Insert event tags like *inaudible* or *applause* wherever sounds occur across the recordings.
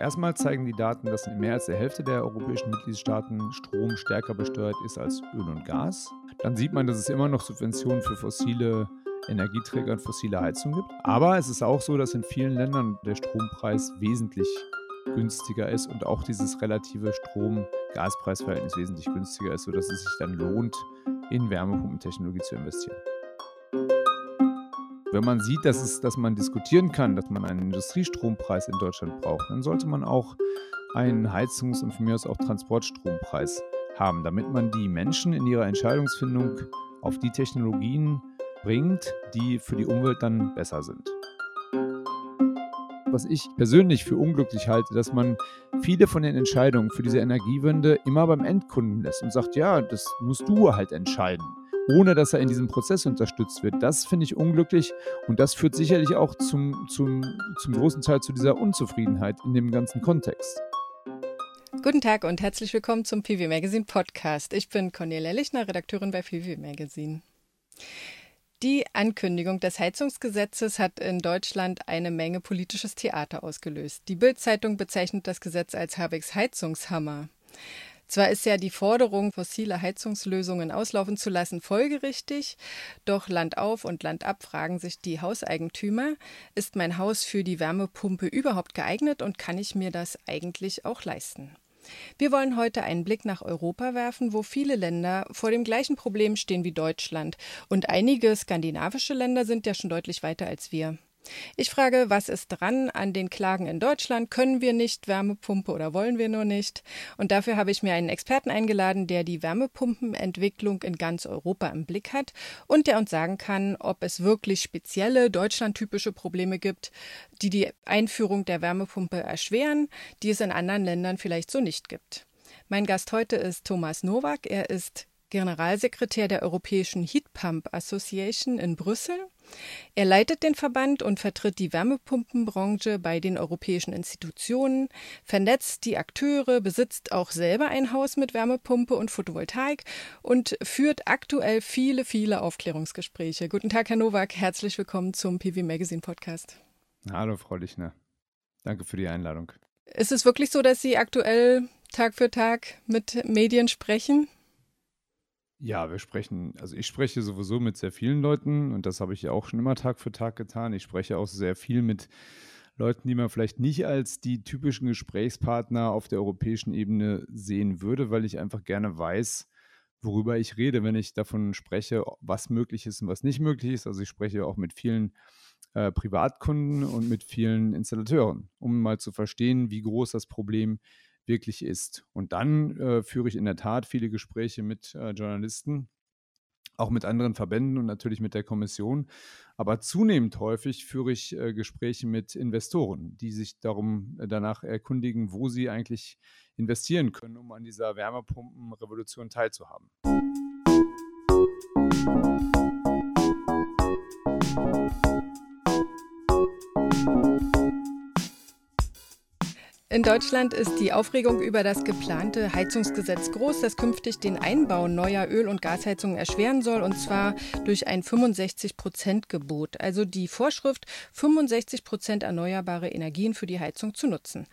erstmal zeigen die Daten, dass in mehr als der Hälfte der europäischen Mitgliedstaaten Strom stärker besteuert ist als Öl und Gas. Dann sieht man, dass es immer noch Subventionen für fossile Energieträger und fossile Heizung gibt. Aber es ist auch so, dass in vielen Ländern der Strompreis wesentlich günstiger ist und auch dieses relative Strom-Gaspreisverhältnis wesentlich günstiger ist, sodass es sich dann lohnt, in Wärmepumpentechnologie zu investieren. Wenn man sieht, dass, es, dass man diskutieren kann, dass man einen Industriestrompreis in Deutschland braucht, dann sollte man auch einen Heizungs- und von mir aus auch Transportstrompreis haben, damit man die Menschen in ihrer Entscheidungsfindung auf die Technologien bringt, die für die Umwelt dann besser sind. Was ich persönlich für unglücklich halte, dass man viele von den Entscheidungen für diese Energiewende immer beim Endkunden lässt und sagt, ja, das musst du halt entscheiden, ohne dass er in diesem Prozess unterstützt wird. Das finde ich unglücklich und das führt sicherlich auch zum, zum, zum großen Teil zu dieser Unzufriedenheit in dem ganzen Kontext. Guten Tag und herzlich willkommen zum PV Magazine Podcast. Ich bin Cornelia Lichner, Redakteurin bei PV Magazine. Die Ankündigung des Heizungsgesetzes hat in Deutschland eine Menge politisches Theater ausgelöst. Die Bild-Zeitung bezeichnet das Gesetz als Habecks Heizungshammer. Zwar ist ja die Forderung, fossile Heizungslösungen auslaufen zu lassen, folgerichtig, doch Land auf und Land ab fragen sich die Hauseigentümer, ist mein Haus für die Wärmepumpe überhaupt geeignet und kann ich mir das eigentlich auch leisten? Wir wollen heute einen Blick nach Europa werfen, wo viele Länder vor dem gleichen Problem stehen wie Deutschland. Und einige skandinavische Länder sind ja schon deutlich weiter als wir. Ich frage, was ist dran an den Klagen in Deutschland? Können wir nicht Wärmepumpe oder wollen wir nur nicht? Und dafür habe ich mir einen Experten eingeladen, der die Wärmepumpenentwicklung in ganz Europa im Blick hat und der uns sagen kann, ob es wirklich spezielle deutschlandtypische Probleme gibt, die die Einführung der Wärmepumpe erschweren, die es in anderen Ländern vielleicht so nicht gibt. Mein Gast heute ist Thomas Nowak. Er ist Generalsekretär der Europäischen Heat Pump Association in Brüssel. Er leitet den Verband und vertritt die Wärmepumpenbranche bei den europäischen Institutionen, vernetzt die Akteure, besitzt auch selber ein Haus mit Wärmepumpe und Photovoltaik und führt aktuell viele, viele Aufklärungsgespräche. Guten Tag, Herr Nowak, herzlich willkommen zum PV Magazine Podcast. Hallo, Frau Lichner. Danke für die Einladung. Ist es wirklich so, dass Sie aktuell Tag für Tag mit Medien sprechen? Ja, wir sprechen, also ich spreche sowieso mit sehr vielen Leuten und das habe ich ja auch schon immer Tag für Tag getan. Ich spreche auch sehr viel mit Leuten, die man vielleicht nicht als die typischen Gesprächspartner auf der europäischen Ebene sehen würde, weil ich einfach gerne weiß, worüber ich rede, wenn ich davon spreche, was möglich ist und was nicht möglich ist. Also ich spreche auch mit vielen äh, Privatkunden und mit vielen Installateuren, um mal zu verstehen, wie groß das Problem ist wirklich ist. Und dann äh, führe ich in der Tat viele Gespräche mit äh, Journalisten, auch mit anderen Verbänden und natürlich mit der Kommission. Aber zunehmend häufig führe ich äh, Gespräche mit Investoren, die sich darum äh, danach erkundigen, wo sie eigentlich investieren können, um an dieser Wärmepumpenrevolution teilzuhaben. In Deutschland ist die Aufregung über das geplante Heizungsgesetz groß, das künftig den Einbau neuer Öl- und Gasheizungen erschweren soll, und zwar durch ein 65-Prozent-Gebot, also die Vorschrift, 65 Prozent erneuerbare Energien für die Heizung zu nutzen.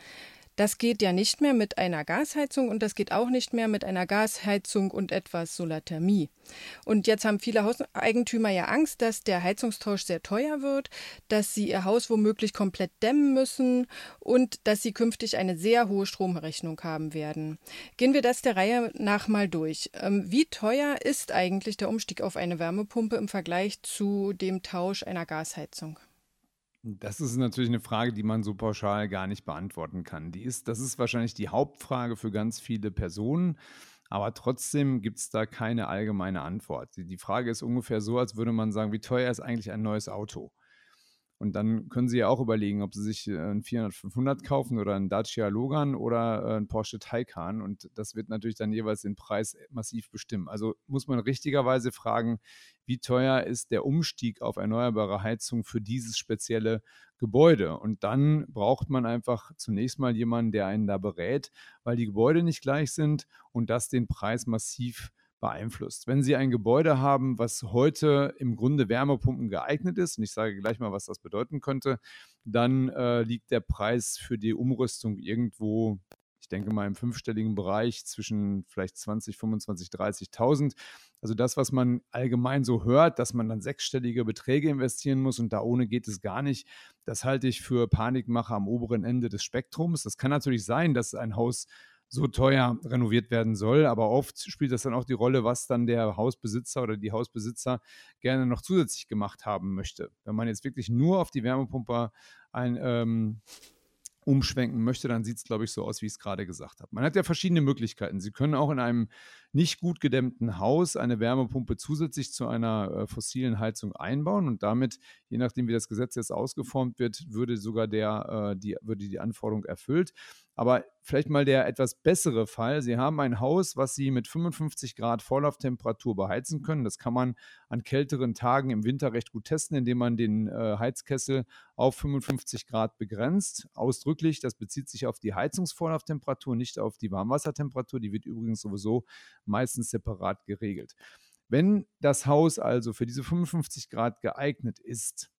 Das geht ja nicht mehr mit einer Gasheizung und das geht auch nicht mehr mit einer Gasheizung und etwas Solarthermie. Und jetzt haben viele Hauseigentümer ja Angst, dass der Heizungstausch sehr teuer wird, dass sie ihr Haus womöglich komplett dämmen müssen und dass sie künftig eine sehr hohe Stromrechnung haben werden. Gehen wir das der Reihe nach mal durch. Ähm, wie teuer ist eigentlich der Umstieg auf eine Wärmepumpe im Vergleich zu dem Tausch einer Gasheizung? Das ist natürlich eine Frage, die man so pauschal gar nicht beantworten kann. Die ist, das ist wahrscheinlich die Hauptfrage für ganz viele Personen, aber trotzdem gibt es da keine allgemeine Antwort. Die Frage ist ungefähr so, als würde man sagen, wie teuer ist eigentlich ein neues Auto? Und dann können Sie ja auch überlegen, ob Sie sich äh, ein 400, 500 kaufen oder ein Dacia Logan oder äh, ein Porsche Taycan. Und das wird natürlich dann jeweils den Preis massiv bestimmen. Also muss man richtigerweise fragen, wie teuer ist der Umstieg auf erneuerbare Heizung für dieses spezielle Gebäude? Und dann braucht man einfach zunächst mal jemanden, der einen da berät, weil die Gebäude nicht gleich sind und das den Preis massiv beeinflusst. Wenn Sie ein Gebäude haben, was heute im Grunde Wärmepumpen geeignet ist, und ich sage gleich mal, was das bedeuten könnte, dann äh, liegt der Preis für die Umrüstung irgendwo, ich denke mal im fünfstelligen Bereich zwischen vielleicht 20, 25, 30.000. Also das, was man allgemein so hört, dass man dann sechsstellige Beträge investieren muss und da ohne geht es gar nicht, das halte ich für Panikmacher am oberen Ende des Spektrums. Das kann natürlich sein, dass ein Haus so teuer renoviert werden soll. Aber oft spielt das dann auch die Rolle, was dann der Hausbesitzer oder die Hausbesitzer gerne noch zusätzlich gemacht haben möchte. Wenn man jetzt wirklich nur auf die Wärmepumpe ein, ähm, umschwenken möchte, dann sieht es, glaube ich, so aus, wie ich es gerade gesagt habe. Man hat ja verschiedene Möglichkeiten. Sie können auch in einem nicht gut gedämmten Haus eine Wärmepumpe zusätzlich zu einer äh, fossilen Heizung einbauen und damit, je nachdem, wie das Gesetz jetzt ausgeformt wird, würde sogar der, äh, die, würde die Anforderung erfüllt. Aber vielleicht mal der etwas bessere Fall. Sie haben ein Haus, was Sie mit 55 Grad Vorlauftemperatur beheizen können. Das kann man an kälteren Tagen im Winter recht gut testen, indem man den äh, Heizkessel auf 55 Grad begrenzt. Ausdrücklich, das bezieht sich auf die Heizungsvorlauftemperatur, nicht auf die Warmwassertemperatur. Die wird übrigens sowieso meistens separat geregelt. Wenn das Haus also für diese 55 Grad geeignet ist,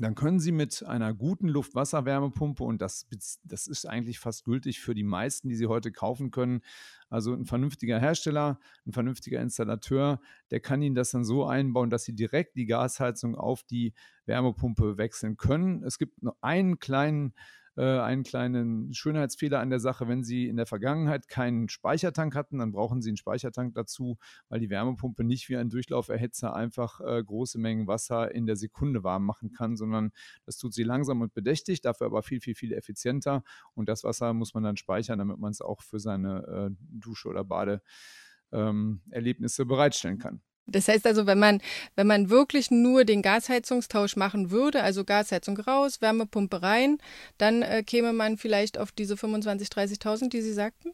dann können Sie mit einer guten Luft-Wasser-Wärmepumpe, und das, das ist eigentlich fast gültig für die meisten, die Sie heute kaufen können, also ein vernünftiger Hersteller, ein vernünftiger Installateur, der kann Ihnen das dann so einbauen, dass Sie direkt die Gasheizung auf die Wärmepumpe wechseln können. Es gibt noch einen kleinen äh, einen kleinen Schönheitsfehler an der Sache. Wenn Sie in der Vergangenheit keinen Speichertank hatten, dann brauchen Sie einen Speichertank dazu, weil die Wärmepumpe nicht wie ein Durchlauferhitzer einfach äh, große Mengen Wasser in der Sekunde warm machen kann, sondern das tut sie langsam und bedächtig, dafür aber viel, viel, viel effizienter. Und das Wasser muss man dann speichern, damit man es auch für seine äh, Dusche oder Badeerlebnisse ähm, bereitstellen kann. Das heißt also, wenn man, wenn man wirklich nur den Gasheizungstausch machen würde, also Gasheizung raus, Wärmepumpe rein, dann äh, käme man vielleicht auf diese 25.000, 30.000, die Sie sagten?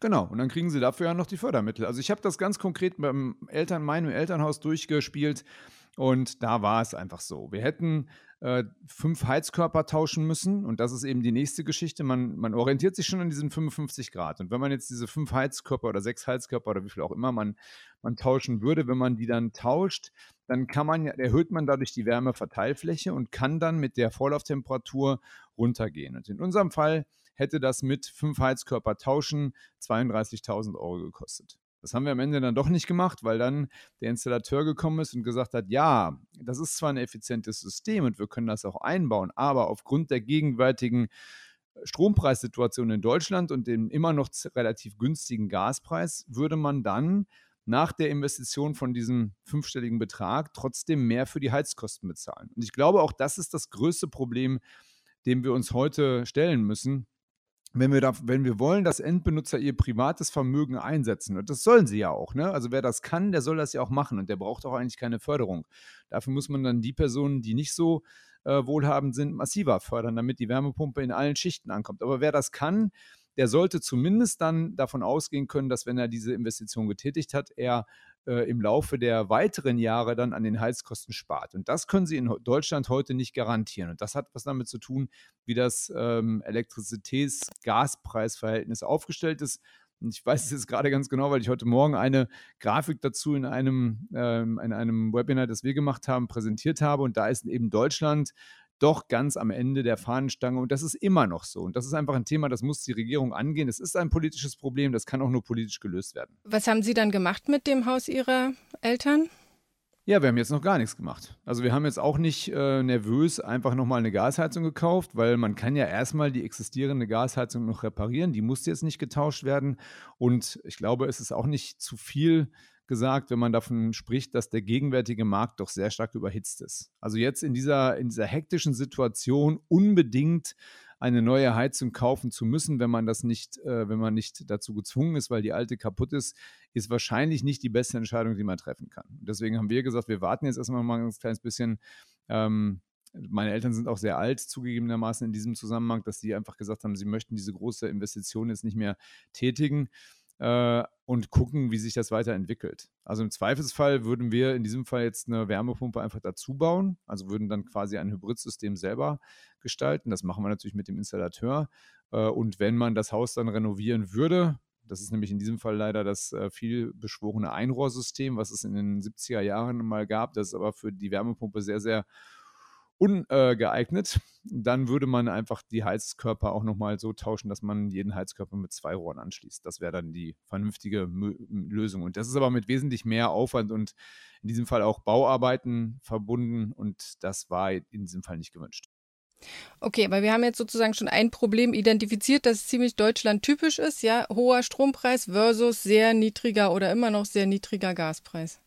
Genau, und dann kriegen Sie dafür ja noch die Fördermittel. Also ich habe das ganz konkret beim Eltern, meinem Elternhaus durchgespielt und da war es einfach so. Wir hätten äh, fünf Heizkörper tauschen müssen. Und das ist eben die nächste Geschichte. Man, man orientiert sich schon an diesen 55 Grad. Und wenn man jetzt diese fünf Heizkörper oder sechs Heizkörper oder wie viel auch immer man, man tauschen würde, wenn man die dann tauscht, dann kann man erhöht man dadurch die Wärmeverteilfläche und kann dann mit der Vorlauftemperatur runtergehen. Und in unserem Fall hätte das mit fünf Heizkörper tauschen 32.000 Euro gekostet. Das haben wir am Ende dann doch nicht gemacht, weil dann der Installateur gekommen ist und gesagt hat, ja, das ist zwar ein effizientes System und wir können das auch einbauen, aber aufgrund der gegenwärtigen äh, Strompreissituation in Deutschland und dem immer noch relativ günstigen Gaspreis würde man dann nach der Investition von diesem fünfstelligen Betrag trotzdem mehr für die Heizkosten bezahlen. Und ich glaube, auch das ist das größte Problem, dem wir uns heute stellen müssen wenn wir, da, wenn wir wollen, dass Endbenutzer ihr privates Vermögen einsetzen, und das sollen sie ja auch, ne? also wer das kann, der soll das ja auch machen und der braucht auch eigentlich keine Förderung. Dafür muss man dann die Personen, die nicht so äh, wohlhabend sind, massiver fördern, damit die Wärmepumpe in allen Schichten ankommt. Aber wer das kann, der sollte zumindest dann davon ausgehen können, dass wenn er diese Investition getätigt hat, er äh, im Laufe der weiteren Jahre dann an den Heizkosten spart. Und das können Sie in Deutschland heute nicht garantieren. Und das hat was damit zu tun, wie das ähm, Elektrizitäts-Gaspreisverhältnis aufgestellt ist. Und ich weiß es jetzt gerade ganz genau, weil ich heute Morgen eine Grafik dazu in einem, ähm, in einem Webinar, das wir gemacht haben, präsentiert habe. Und da ist eben Deutschland doch ganz am Ende der Fahnenstange. Und das ist immer noch so. Und das ist einfach ein Thema, das muss die Regierung angehen. Es ist ein politisches Problem, das kann auch nur politisch gelöst werden. Was haben Sie dann gemacht mit dem Haus Ihrer Eltern? Ja, wir haben jetzt noch gar nichts gemacht. Also wir haben jetzt auch nicht äh, nervös einfach nochmal eine Gasheizung gekauft, weil man kann ja erstmal die existierende Gasheizung noch reparieren. Die muss jetzt nicht getauscht werden. Und ich glaube, es ist auch nicht zu viel gesagt, wenn man davon spricht, dass der gegenwärtige Markt doch sehr stark überhitzt ist. Also jetzt in dieser, in dieser hektischen Situation unbedingt eine neue Heizung kaufen zu müssen, wenn man das nicht, äh, wenn man nicht dazu gezwungen ist, weil die alte kaputt ist, ist wahrscheinlich nicht die beste Entscheidung, die man treffen kann. deswegen haben wir gesagt, wir warten jetzt erstmal mal ein kleines bisschen. Ähm, meine Eltern sind auch sehr alt, zugegebenermaßen in diesem Zusammenhang, dass sie einfach gesagt haben, sie möchten diese große Investition jetzt nicht mehr tätigen äh, und gucken, wie sich das weiterentwickelt. Also im Zweifelsfall würden wir in diesem Fall jetzt eine Wärmepumpe einfach dazu bauen, also würden dann quasi ein Hybridsystem selber gestalten. Das machen wir natürlich mit dem Installateur. Äh, und wenn man das Haus dann renovieren würde, Das ist nämlich in diesem Fall leider das äh, viel beschworene Einrohrsystem, was es in den 70er Jahren mal gab. Das ist aber für die Wärmepumpe sehr, sehr ungeeignet. Dann würde man einfach die Heizkörper auch nochmal so tauschen, dass man jeden Heizkörper mit zwei Rohren anschließt. Das wäre dann die vernünftige Mö Lösung. Und das ist aber mit wesentlich mehr Aufwand und in diesem Fall auch Bauarbeiten verbunden. Und das war in diesem Fall nicht gewünscht. Okay, aber wir haben jetzt sozusagen schon ein Problem identifiziert, das ziemlich Deutschland typisch ist, ja, hoher Strompreis versus sehr niedriger oder immer noch sehr niedriger Gaspreis.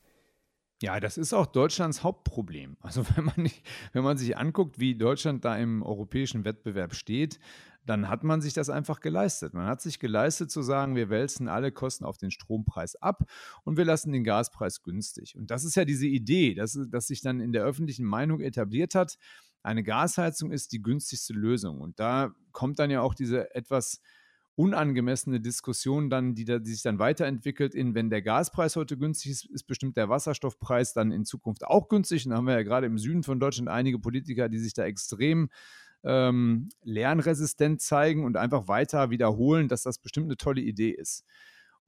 Ja, das ist auch Deutschlands Hauptproblem. Also *laughs* wenn man, nicht, wenn man sich anguckt, wie Deutschland da im europäischen Wettbewerb steht, dann hat man sich das einfach geleistet. Man hat sich geleistet zu sagen, wir wälzen alle Kosten auf den Strompreis ab und wir lassen den Gaspreis günstig. Und das ist ja diese Idee, dass, dass sich dann in der öffentlichen Meinung etabliert hat, eine Gasheizung ist die günstigste Lösung. Und da kommt dann ja auch diese etwas unangemessene Diskussion dann, die, da, die sich dann weiterentwickelt in, wenn der Gaspreis heute günstig ist, ist bestimmt der Wasserstoffpreis dann in Zukunft auch günstig. Und da haben wir ja gerade im Süden von Deutschland einige Politiker, die sich da extrem ähm, lernresistent zeigen und einfach weiter wiederholen, dass das bestimmt eine tolle Idee ist.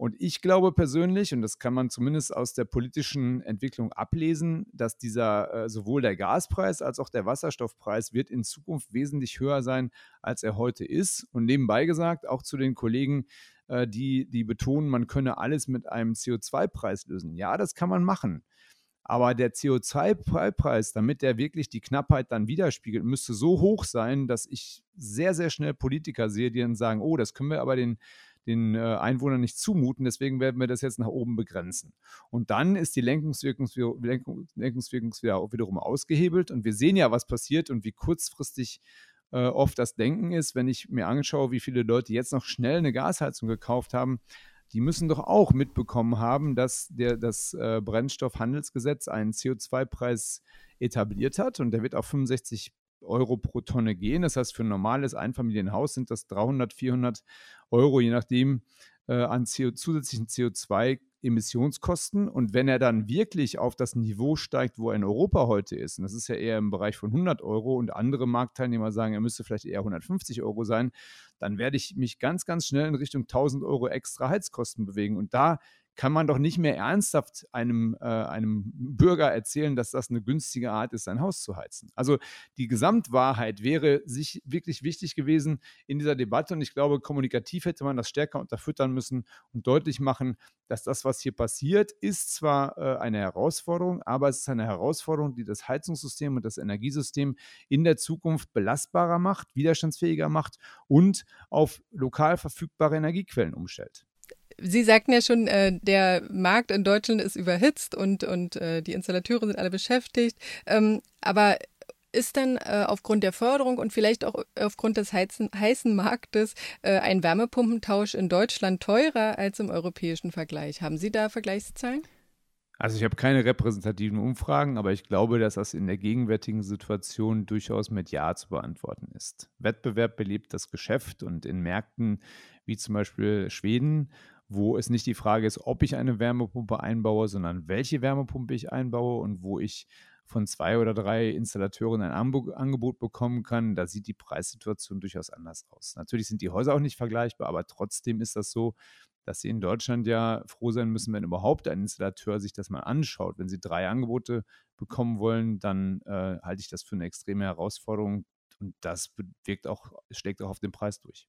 Und ich glaube persönlich, und das kann man zumindest aus der politischen Entwicklung ablesen, dass dieser äh, sowohl der Gaspreis als auch der Wasserstoffpreis wird in Zukunft wesentlich höher sein, als er heute ist. Und nebenbei gesagt, auch zu den Kollegen, äh, die, die betonen, man könne alles mit einem CO2-Preis lösen. Ja, das kann man machen. Aber der CO2-Preis, damit der wirklich die Knappheit dann widerspiegelt, müsste so hoch sein, dass ich sehr, sehr schnell Politiker sehe, die dann sagen, oh, das können wir aber den den äh, Einwohnern nicht zumuten. Deswegen werden wir das jetzt nach oben begrenzen. Und dann ist die Lenkungswirkung, Lenkung, Lenkungswirkung wiederum ausgehebelt. Und wir sehen ja, was passiert und wie kurzfristig äh, oft das Denken ist, wenn ich mir anschaue, wie viele Leute jetzt noch schnell eine Gasheizung gekauft haben. Die müssen doch auch mitbekommen haben, dass der, das äh, Brennstoffhandelsgesetz einen CO2-Preis etabliert hat und der wird auf 65 Euro pro Tonne gehen. Das heißt, für ein normales Einfamilienhaus sind das 300, 400 Euro, je nachdem, äh, an CO zusätzlichen CO2 Emissionskosten. Und wenn er dann wirklich auf das Niveau steigt, wo er in Europa heute ist, und das ist ja eher im Bereich von 100 Euro und andere Marktteilnehmer sagen, er müsste vielleicht eher 150 Euro sein, dann werde ich mich ganz, ganz schnell in Richtung 1000 Euro extra Heizkosten bewegen. Und da kann man doch nicht mehr ernsthaft einem, äh, einem Bürger erzählen, dass das eine günstige Art ist, sein Haus zu heizen. Also die Gesamtwahrheit wäre sich wirklich wichtig gewesen in dieser Debatte und ich glaube, kommunikativ hätte man das stärker unterfüttern müssen und deutlich machen, dass das, was hier passiert, ist zwar äh, eine Herausforderung, aber es ist eine Herausforderung, die das Heizungssystem und das Energiesystem in der Zukunft belastbarer macht, widerstandsfähiger macht und auf lokal verfügbare Energiequellen umstellt. Sie sagten ja schon, äh, der Markt in Deutschland ist überhitzt und, und äh, die Installateure sind alle beschäftigt. Ähm, aber ist denn äh, aufgrund der Förderung und vielleicht auch aufgrund des heizen, heißen Marktes äh, ein Wärmepumpentausch in Deutschland teurer als im europäischen Vergleich? Haben Sie da Vergleichszahlen? Also ich habe keine repräsentativen Umfragen, aber ich glaube, dass das in der gegenwärtigen Situation durchaus mit Ja zu beantworten ist. Wettbewerb belebt das Geschäft und in Märkten wie zum Beispiel Schweden wo es nicht die Frage ist, ob ich eine Wärmepumpe einbaue, sondern welche Wärmepumpe ich einbaue und wo ich von zwei oder drei Installateuren ein Angebot bekommen kann, da sieht die Preissituation durchaus anders aus. Natürlich sind die Häuser auch nicht vergleichbar, aber trotzdem ist das so, dass sie in Deutschland ja froh sein müssen, wenn überhaupt ein Installateur sich das mal anschaut. Wenn sie drei Angebote bekommen wollen, dann äh, halte ich das für eine extreme Herausforderung und das wirkt auch, schlägt auch auf den Preis durch.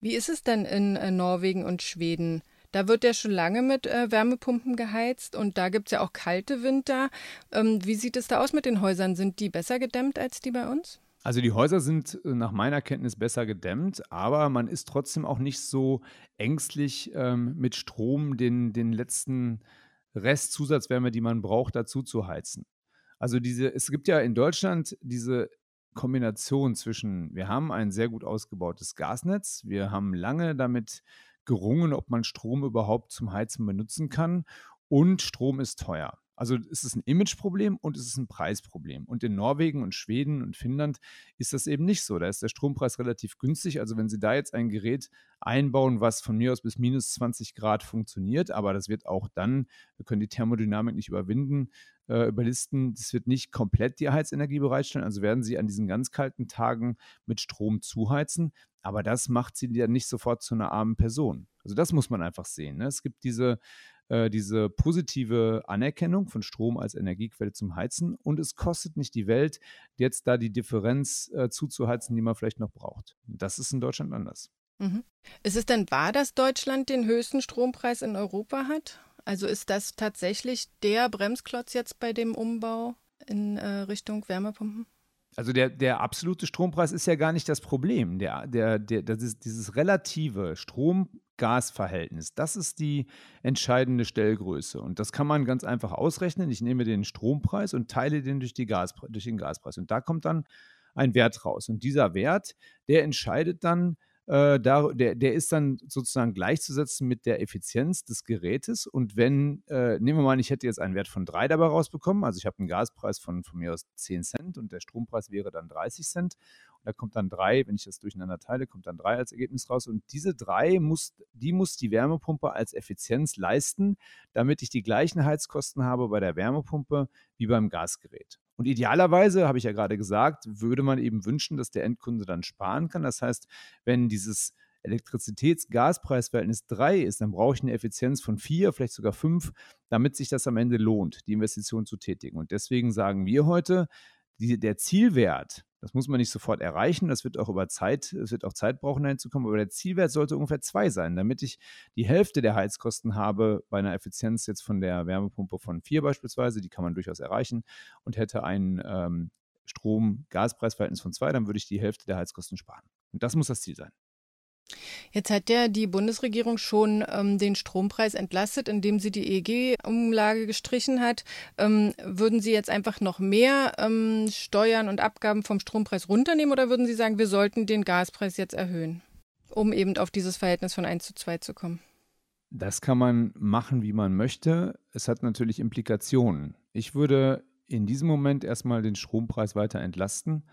Wie ist es denn in äh, Norwegen und Schweden? Da wird ja schon lange mit äh, Wärmepumpen geheizt und da gibt es ja auch kalte Winter. Ähm, wie sieht es da aus mit den Häusern? Sind die besser gedämmt als die bei uns? Also die Häuser sind äh, nach meiner Kenntnis besser gedämmt, aber man ist trotzdem auch nicht so ängstlich ähm, mit Strom den, den letzten Rest Zusatzwärme, die man braucht, dazu zu heizen. Also diese, es gibt ja in Deutschland diese Kombination zwischen, wir haben ein sehr gut ausgebautes Gasnetz, wir haben lange damit gerungen, ob man Strom überhaupt zum Heizen benutzen kann und Strom ist teuer. Also es ist ein Imageproblem und es ist ein Preisproblem. Und in Norwegen und Schweden und Finnland ist das eben nicht so. Da ist der Strompreis relativ günstig. Also wenn Sie da jetzt ein Gerät einbauen, was von mir aus bis minus 20 Grad funktioniert, aber das wird auch dann, wir können die Thermodynamik nicht überwinden, äh, überlisten, das wird nicht komplett die Heizenergie bereitstellen. Also werden Sie an diesen ganz kalten Tagen mit Strom zuheizen. Aber das macht Sie ja nicht sofort zu einer armen Person. Also das muss man einfach sehen. Ne? Es gibt diese äh, diese positive Anerkennung von Strom als Energiequelle zum Heizen und es kostet nicht die Welt, jetzt da die Differenz äh, zuzuheizen, die man vielleicht noch braucht. Das ist in Deutschland anders. Mhm. Ist es denn wahr, dass Deutschland den höchsten Strompreis in Europa hat? Also ist das tatsächlich der Bremsklotz jetzt bei dem Umbau in äh, Richtung Wärmepumpen? Also der, der absolute Strompreis ist ja gar nicht das Problem. Der, der, der, das ist dieses relative Strom, Gasverhältnis. Das ist die entscheidende Stellgröße. Und das kann man ganz einfach ausrechnen. Ich nehme den Strompreis und teile den durch, die Gas, durch den Gaspreis. Und da kommt dann ein Wert raus. Und dieser Wert, der entscheidet dann, äh, da, der, der ist dann sozusagen gleichzusetzen mit der Effizienz des Gerätes. Und wenn, äh, nehmen wir mal an, ich hätte jetzt einen Wert von 3 dabei rausbekommen, also ich habe einen Gaspreis von, von mir aus 10 Cent und der Strompreis wäre dann 30 Cent. Und da kommt dann 3, wenn ich das durcheinander teile, kommt dann 3 als Ergebnis raus. Und diese 3 muss, die muss die Wärmepumpe als Effizienz leisten, damit ich die gleichen Heizkosten habe bei der Wärmepumpe wie beim Gasgerät. Und idealerweise, habe ich ja gerade gesagt, würde man eben wünschen, dass der Endkunde dann sparen kann. Das heißt, wenn dieses Elektrizitäts-Gaspreisverhältnis 3 ist, dann brauche ich eine Effizienz von 4, vielleicht sogar 5, damit sich das am Ende lohnt, die Investition zu tätigen. Und deswegen sagen wir heute, die, der Zielwert das muss man nicht sofort erreichen. Das wird auch über Zeit, es wird auch Zeit brauchen, dahin zu kommen. Aber der Zielwert sollte ungefähr zwei sein, damit ich die Hälfte der Heizkosten habe bei einer Effizienz jetzt von der Wärmepumpe von vier beispielsweise. Die kann man durchaus erreichen und hätte ein ähm, Strom-Gaspreisverhältnis von zwei, dann würde ich die Hälfte der Heizkosten sparen. Und das muss das Ziel sein. Jetzt hat ja die Bundesregierung schon ähm, den Strompreis entlastet, indem sie die EEG-Umlage gestrichen hat. Ähm, würden Sie jetzt einfach noch mehr ähm, Steuern und Abgaben vom Strompreis runternehmen oder würden Sie sagen, wir sollten den Gaspreis jetzt erhöhen, um eben auf dieses Verhältnis von 1 zu 2 zu kommen? Das kann man machen, wie man möchte. Es hat natürlich Implikationen. Ich würde in diesem Moment erstmal den Strompreis weiter entlasten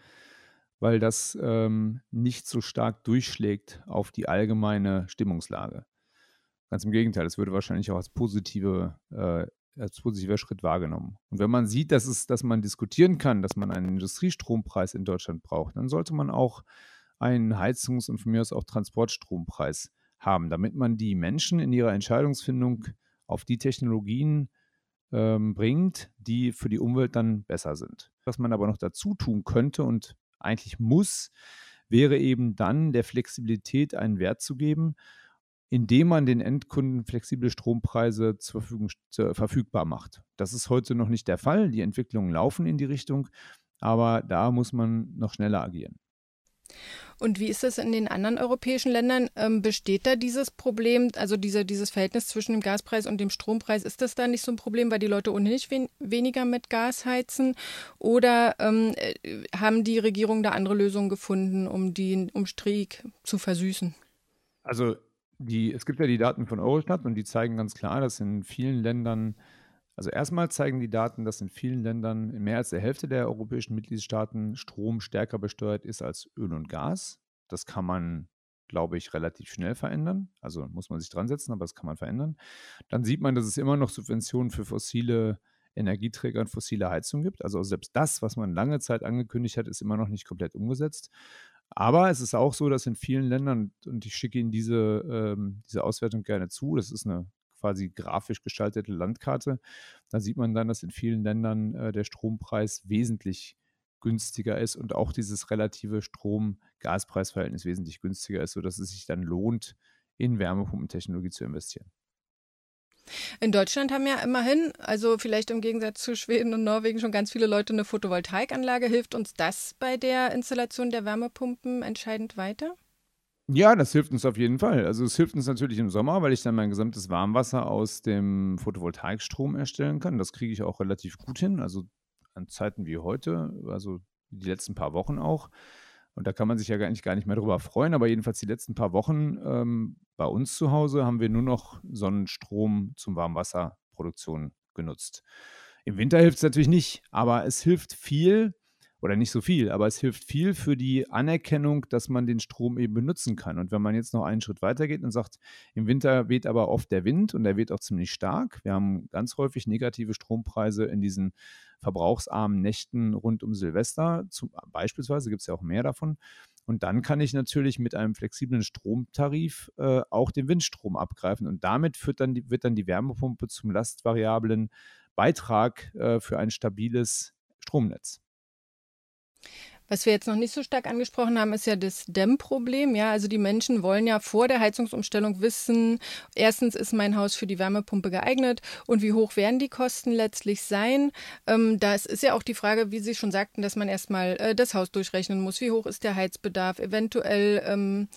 weil das ähm, nicht so stark durchschlägt auf die allgemeine Stimmungslage. Ganz im Gegenteil, es würde wahrscheinlich auch als, positive, äh, als positiver Schritt wahrgenommen. Und wenn man sieht, dass, es, dass man diskutieren kann, dass man einen Industriestrompreis in Deutschland braucht, dann sollte man auch einen Heizungs- und von mir aus auch Transportstrompreis haben, damit man die Menschen in ihrer Entscheidungsfindung auf die Technologien ähm, bringt, die für die Umwelt dann besser sind. Was man aber noch dazu tun könnte und eigentlich muss, wäre eben dann der Flexibilität einen Wert zu geben, indem man den Endkunden flexible Strompreise zur Verfügung, zur, verfügbar macht. Das ist heute noch nicht der Fall. Die Entwicklungen laufen in die Richtung, aber da muss man noch schneller agieren. Und wie ist es in den anderen europäischen Ländern? Ähm, besteht da dieses Problem, also diese, dieses Verhältnis zwischen dem Gaspreis und dem Strompreis? Ist das da nicht so ein Problem, weil die Leute ohnehin wen weniger mit Gas heizen? Oder ähm, äh, haben die Regierungen da andere Lösungen gefunden, um den Umstieg zu versüßen? Also die, es gibt ja die Daten von Eurostat und die zeigen ganz klar, dass in vielen Ländern also erstmal zeigen die Daten, dass in vielen Ländern in mehr als der Hälfte der europäischen Mitgliedstaaten Strom stärker besteuert ist als Öl und Gas. Das kann man, glaube ich, relativ schnell verändern. Also muss man sich dran setzen, aber das kann man verändern. Dann sieht man, dass es immer noch Subventionen für fossile Energieträger und fossile Heizung gibt. Also selbst das, was man lange Zeit angekündigt hat, ist immer noch nicht komplett umgesetzt. Aber es ist auch so, dass in vielen Ländern, und ich schicke Ihnen diese, ähm, diese Auswertung gerne zu, das ist eine quasi grafisch gestaltete Landkarte. Da sieht man dann, dass in vielen Ländern äh, der Strompreis wesentlich günstiger ist und auch dieses relative Strom-Gaspreisverhältnis wesentlich günstiger ist, sodass es sich dann lohnt, in Wärmepumpentechnologie zu investieren. In Deutschland haben ja immerhin, also vielleicht im Gegensatz zu Schweden und Norwegen, schon ganz viele Leute eine Photovoltaikanlage. Hilft uns das bei der Installation der Wärmepumpen entscheidend weiter? Ja, das hilft uns auf jeden Fall. Also es hilft uns natürlich im Sommer, weil ich dann mein gesamtes Warmwasser aus dem Photovoltaikstrom erstellen kann. Das kriege ich auch relativ gut hin. Also an Zeiten wie heute, also die letzten paar Wochen auch. Und da kann man sich ja eigentlich gar nicht mehr drüber freuen. Aber jedenfalls die letzten paar Wochen ähm, bei uns zu Hause haben wir nur noch Sonnenstrom zum Warmwasserproduktion genutzt. Im Winter hilft es natürlich nicht, aber es hilft viel, oder nicht so viel, aber es hilft viel für die Anerkennung, dass man den Strom eben benutzen kann. Und wenn man jetzt noch einen Schritt weiter geht und sagt, im Winter weht aber oft der Wind und der weht auch ziemlich stark. Wir haben ganz häufig negative Strompreise in diesen verbrauchsarmen Nächten rund um Silvester. Zum, beispielsweise gibt es ja auch mehr davon. Und dann kann ich natürlich mit einem flexiblen Stromtarif äh, auch den Windstrom abgreifen. Und damit dann die, wird dann die Wärmepumpe zum lastvariablen Beitrag äh, für ein stabiles Stromnetz. Was wir jetzt noch nicht so stark angesprochen haben, ist ja das Dämmproblem. Ja, also die Menschen wollen ja vor der Heizungsumstellung wissen, erstens ist mein Haus für die Wärmepumpe geeignet und wie hoch werden die Kosten letztlich sein. Ähm, das ist ja auch die Frage, wie Sie schon sagten, dass man erstmal äh, das Haus durchrechnen muss. Wie hoch ist der Heizbedarf? Eventuell ähm,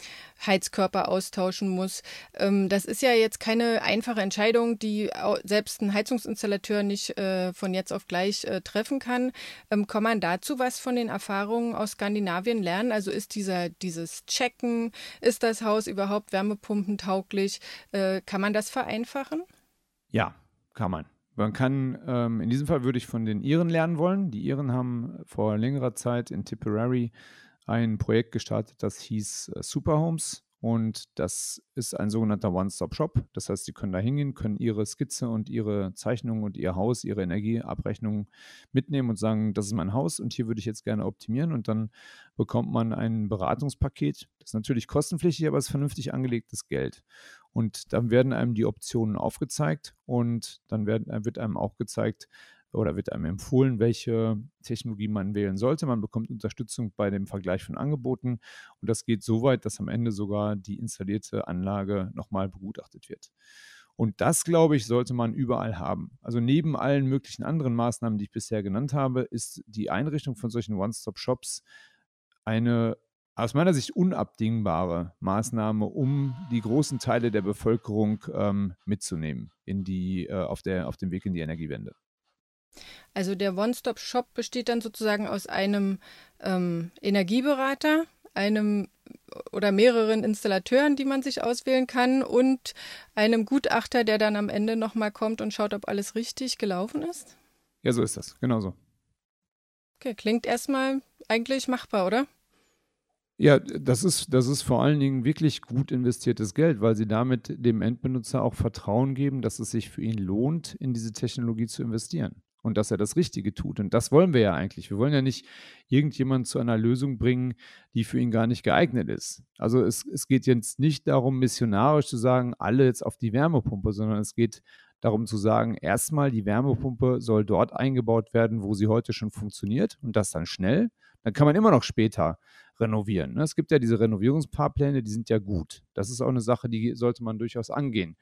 Heizkörper austauschen muss. Ähm, das ist ja jetzt keine einfache Entscheidung, die selbst ein Heizungsinstallateur nicht äh, von jetzt auf gleich äh, treffen kann. Ähm, kann man dazu was von den Erfahrungen aus Skandinavien lernen? Also ist dieser, dieses Checken, ist das Haus überhaupt wärmepumpentauglich? Äh, kann man das vereinfachen? Ja, kann man. Man kann, ähm, in diesem Fall würde ich von den Iren lernen wollen. Die Iren haben vor längerer Zeit in Tipperary ein Projekt gestartet, das hieß äh, Superhomes. Und das ist ein sogenannter One-Stop-Shop. Das heißt, Sie können da hingehen, können Ihre Skizze und Ihre Zeichnung und Ihr Haus, Ihre Energieabrechnung mitnehmen und sagen, das ist mein Haus und hier würde ich jetzt gerne optimieren. Und dann bekommt man ein Beratungspaket. Das ist natürlich kostenpflichtig, aber es ist vernünftig angelegtes Geld. Und dann werden einem die Optionen aufgezeigt und dann werden, wird einem auch gezeigt, oder wird einem empfohlen, welche Technologie man wählen sollte. Man bekommt Unterstützung bei dem Vergleich von Angeboten und das geht so weit, dass am Ende sogar die installierte Anlage nochmal begutachtet wird. Und das, glaube ich, sollte man überall haben. Also neben allen möglichen anderen Maßnahmen, die ich bisher genannt habe, ist die Einrichtung von solchen One-Stop-Shops eine aus meiner Sicht unabdingbare Maßnahme, um die großen Teile der Bevölkerung ähm, mitzunehmen in die, äh, auf, der, auf dem Weg in die Energiewende. Also der One-Stop-Shop besteht dann sozusagen aus einem ähm, Energieberater, einem oder mehreren Installateuren, die man sich auswählen kann und einem Gutachter, der dann am Ende nochmal kommt und schaut, ob alles richtig gelaufen ist? Ja, so ist das, genau so. Okay, klingt erstmal eigentlich machbar, oder? Ja, das ist, das ist vor allen Dingen wirklich gut investiertes Geld, weil sie damit dem Endbenutzer auch Vertrauen geben, dass es sich für ihn lohnt, in diese Technologie zu investieren und dass er das Richtige tut. Und das wollen wir ja eigentlich. Wir wollen ja nicht irgendjemand zu einer Lösung bringen, die für ihn gar nicht geeignet ist. Also es, es geht jetzt nicht darum, missionarisch zu sagen, alle jetzt auf die Wärmepumpe, sondern es geht darum zu sagen, erstmal die Wärmepumpe soll dort eingebaut werden, wo sie heute schon funktioniert und das dann schnell. Dann kann man immer noch später renovieren. Ne? Es gibt ja diese Renovierungspaarpläne, die sind ja gut. Das ist auch eine Sache, die sollte man durchaus angehen.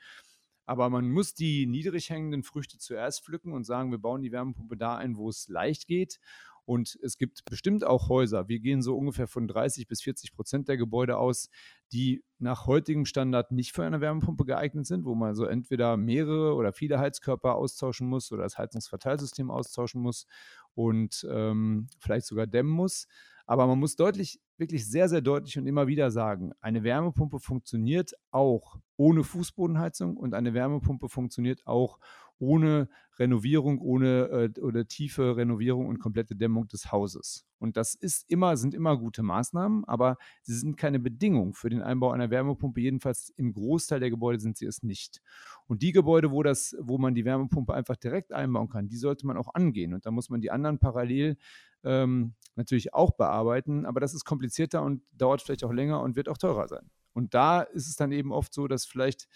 Aber man muss die niedrig hängenden Früchte zuerst pflücken und sagen, wir bauen die Wärmepumpe da ein, wo es leicht geht. Und es gibt bestimmt auch Häuser, wir gehen so ungefähr von 30 bis 40 Prozent der Gebäude aus, die nach heutigem Standard nicht für eine Wärmepumpe geeignet sind, wo man so entweder mehrere oder viele Heizkörper austauschen muss oder das Heizungsverteilsystem austauschen muss und ähm, vielleicht sogar dämmen muss. Aber man muss deutlich, wirklich sehr, sehr deutlich und immer wieder sagen, eine Wärmepumpe funktioniert auch ohne Fußbodenheizung und eine Wärmepumpe funktioniert auch ohne Renovierung, ohne äh, oder tiefe Renovierung und komplette Dämmung des Hauses. Und das ist immer, sind immer gute Maßnahmen, aber sie sind keine Bedingung für den Einbau einer Wärmepumpe. Jedenfalls im Großteil der Gebäude sind sie es nicht. Und die Gebäude, wo, das, wo man die Wärmepumpe einfach direkt einbauen kann, die sollte man auch angehen. Und da muss man die anderen parallel ähm, natürlich auch bearbeiten. Aber das ist komplizierter und dauert vielleicht auch länger und wird auch teurer sein. Und da ist es dann eben oft so, dass vielleicht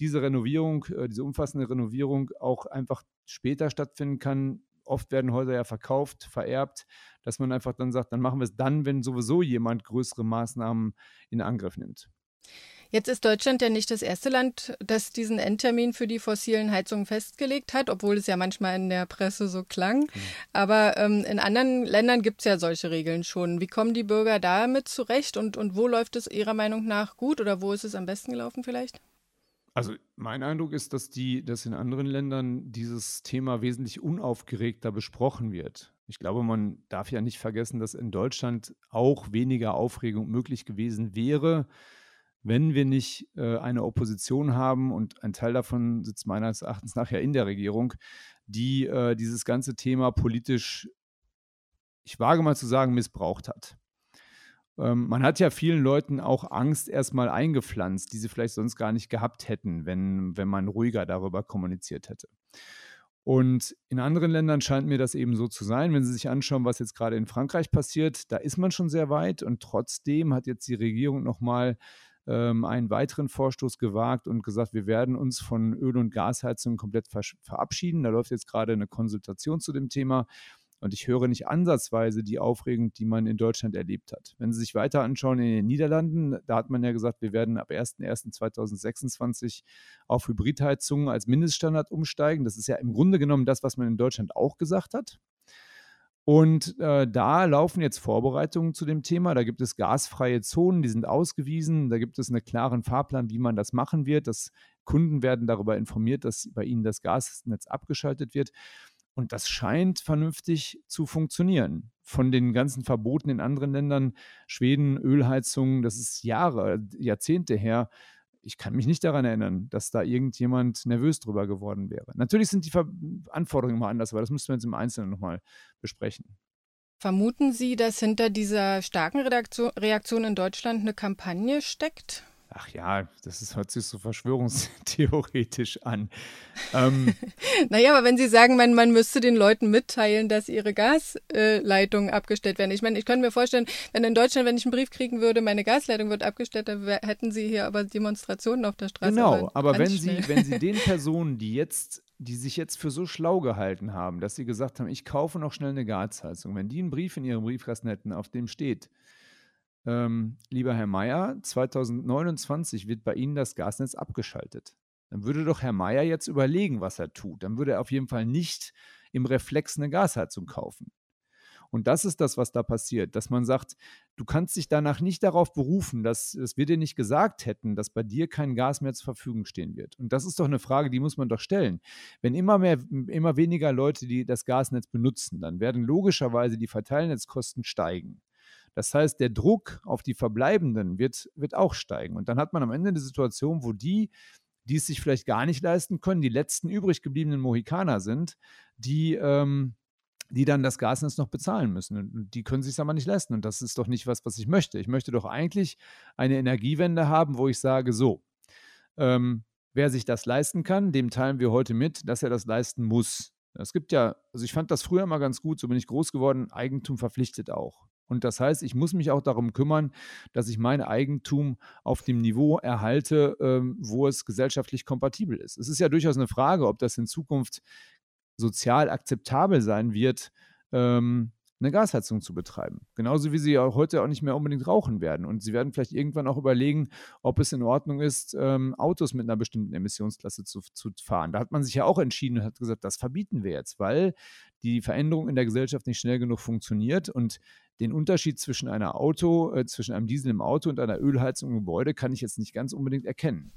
diese Renovierung, äh, diese umfassende Renovierung auch einfach später stattfinden kann. Oft werden Häuser ja verkauft, vererbt, dass man einfach dann sagt, dann machen wir es dann, wenn sowieso jemand größere Maßnahmen in Angriff nimmt. Jetzt ist Deutschland ja nicht das erste Land, das diesen Endtermin für die fossilen Heizungen festgelegt hat, obwohl es ja manchmal in der Presse so klang. Mhm. Aber ähm, in anderen Ländern gibt es ja solche Regeln schon. Wie kommen die Bürger damit zurecht und, und wo läuft es Ihrer Meinung nach gut oder wo ist es am besten gelaufen vielleicht? Also mein Eindruck ist, dass, die, dass in anderen Ländern dieses Thema wesentlich unaufgeregter besprochen wird. Ich glaube, man darf ja nicht vergessen, dass in Deutschland auch weniger Aufregung möglich gewesen wäre, wenn wir nicht äh, eine Opposition haben und ein Teil davon sitzt meines Erachtens nachher in der Regierung, die äh, dieses ganze Thema politisch, ich wage mal zu sagen, missbraucht hat. Ähm, man hat ja vielen Leuten auch Angst erstmal eingepflanzt, die sie vielleicht sonst gar nicht gehabt hätten, wenn, wenn man ruhiger darüber kommuniziert hätte. Und in anderen Ländern scheint mir das eben so zu sein. Wenn Sie sich anschauen, was jetzt gerade in Frankreich passiert, da ist man schon sehr weit und trotzdem hat jetzt die Regierung nochmal ähm, einen weiteren Vorstoß gewagt und gesagt, wir werden uns von Öl- und Gasheizungen komplett verabschieden. Da läuft jetzt gerade eine Konsultation zu dem Thema. Und ich höre nicht ansatzweise die Aufregung, die man in Deutschland erlebt hat. Wenn Sie sich weiter anschauen in den Niederlanden, da hat man ja gesagt, wir werden ab 01.01.2026 auf Hybridheizungen als Mindeststandard umsteigen. Das ist ja im Grunde genommen das, was man in Deutschland auch gesagt hat. Und äh, da laufen jetzt Vorbereitungen zu dem Thema. Da gibt es gasfreie Zonen, die sind ausgewiesen. Da gibt es einen klaren Fahrplan, wie man das machen wird. Das Kunden werden darüber informiert, dass bei ihnen das Gasnetz abgeschaltet wird. Und das scheint vernünftig zu funktionieren. Von den ganzen Verboten in anderen Ländern, Schweden, Ölheizungen, das ist Jahre, Jahrzehnte her. Ich kann mich nicht daran erinnern, dass da irgendjemand nervös drüber geworden wäre. Natürlich sind die Anforderungen immer anders, aber das müssten wir jetzt im Einzelnen nochmal besprechen. Vermuten Sie, dass hinter dieser starken Reaktion in Deutschland eine Kampagne steckt? Ach ja, das ist, hört sich so verschwörungstheoretisch an. Ähm, *laughs* naja, aber wenn Sie sagen, man, man müsste den Leuten mitteilen, dass ihre Gasleitungen abgestellt werden. Ich meine, ich könnte mir vorstellen, wenn in Deutschland, wenn ich einen Brief kriegen würde, meine Gasleitung wird abgestellt, dann hätten Sie hier aber Demonstrationen auf der Straße. Genau, aber, aber wenn Sie, wenn Sie *laughs* den Personen, die jetzt die sich jetzt für so schlau gehalten haben, dass sie gesagt haben, ich kaufe noch schnell eine Gasheizung, wenn die einen Brief in ihrem Briefkasten hätten, auf dem steht, ähm, lieber Herr Mayer, 2029 wird bei Ihnen das Gasnetz abgeschaltet. Dann würde doch Herr Mayer jetzt überlegen, was er tut. Dann würde er auf jeden Fall nicht im Reflex eine Gasheizung kaufen. Und das ist das, was da passiert, dass man sagt, du kannst dich danach nicht darauf berufen, dass, dass wir dir nicht gesagt hätten, dass bei dir kein Gas mehr zur Verfügung stehen wird. Und das ist doch eine Frage, die muss man doch stellen. Wenn immer mehr, immer weniger Leute die das Gasnetz benutzen, dann werden logischerweise die Verteilnetzkosten steigen. Das heißt, der Druck auf die Verbleibenden wird, wird auch steigen. Und dann hat man am Ende eine Situation, wo die, die es sich vielleicht gar nicht leisten können, die letzten übrig gebliebenen Mohikaner sind, die, ähm, die dann das Gasnetz noch bezahlen müssen. Und die können sich aber nicht leisten. Und das ist doch nicht was, was ich möchte. Ich möchte doch eigentlich eine Energiewende haben, wo ich sage, so, ähm, wer sich das leisten kann, dem teilen wir heute mit, dass er das leisten muss. Es gibt ja, also ich fand das früher immer ganz gut, so bin ich groß geworden, Eigentum verpflichtet auch. Und das heißt, ich muss mich auch darum kümmern, dass ich mein Eigentum auf dem Niveau erhalte, ähm, wo es gesellschaftlich kompatibel ist. Es ist ja durchaus eine Frage, ob das in Zukunft sozial akzeptabel sein wird, ähm, eine Gasheizung zu betreiben. Genauso wie sie auch heute auch nicht mehr unbedingt rauchen werden. Und sie werden vielleicht irgendwann auch überlegen, ob es in Ordnung ist, ähm, Autos mit einer bestimmten Emissionsklasse zu, zu fahren. Da hat man sich ja auch entschieden und hat gesagt, das verbieten wir jetzt, weil die Veränderung in der Gesellschaft nicht schnell genug funktioniert und den Unterschied zwischen einer Auto, äh, zwischen einem Diesel im Auto und einer Ölheizung im Gebäude kann ich jetzt nicht ganz unbedingt erkennen.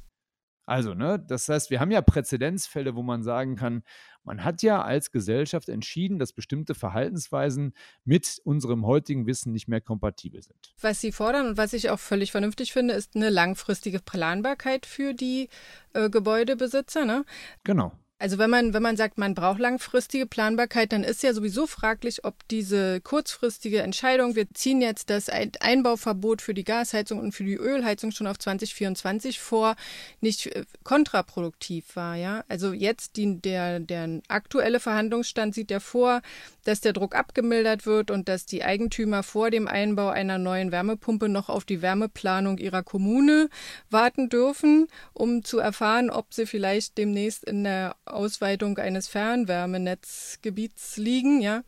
Also, ne, das heißt, wir haben ja Präzedenzfälle, wo man sagen kann, man hat ja als Gesellschaft entschieden, dass bestimmte Verhaltensweisen mit unserem heutigen Wissen nicht mehr kompatibel sind. Was Sie fordern und was ich auch völlig vernünftig finde, ist eine langfristige Planbarkeit für die äh, Gebäudebesitzer. Ne? Genau. Also wenn man, wenn man sagt, man braucht langfristige Planbarkeit, dann ist ja sowieso fraglich, ob diese kurzfristige Entscheidung, wir ziehen jetzt das Einbauverbot für die Gasheizung und für die Ölheizung schon auf 2024 vor, nicht äh, kontraproduktiv war, ja. Also jetzt die, der, der aktuelle Verhandlungsstand sieht ja vor, dass der Druck abgemildert wird und dass die Eigentümer vor dem Einbau einer neuen Wärmepumpe noch auf die Wärmeplanung ihrer Kommune warten dürfen, um zu erfahren, ob sie vielleicht demnächst in der Ausweitung eines Fernwärmenetzgebiets liegen, ja.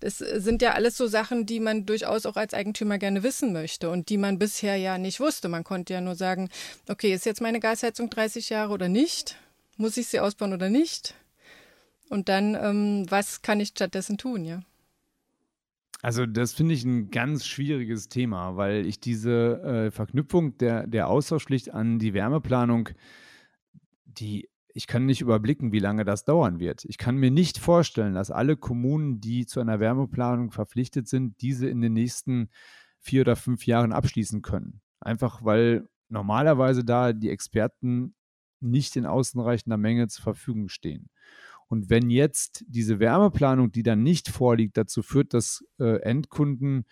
Das sind ja alles so Sachen, die man durchaus auch als Eigentümer gerne wissen möchte und die man bisher ja nicht wusste. Man konnte ja nur sagen, okay, ist jetzt meine Gasheizung 30 Jahre oder nicht? Muss ich sie ausbauen oder nicht? Und dann, ähm, was kann ich stattdessen tun, ja? Also das finde ich ein ganz schwieriges Thema, weil ich diese äh, Verknüpfung der, der Austauschpflicht an die Wärmeplanung, die ich kann nicht überblicken, wie lange das dauern wird. Ich kann mir nicht vorstellen, dass alle Kommunen, die zu einer Wärmeplanung verpflichtet sind, diese in den nächsten vier oder fünf Jahren abschließen können. Einfach weil normalerweise da die Experten nicht in ausreichender Menge zur Verfügung stehen. Und wenn jetzt diese Wärmeplanung, die dann nicht vorliegt, dazu führt, dass äh, Endkunden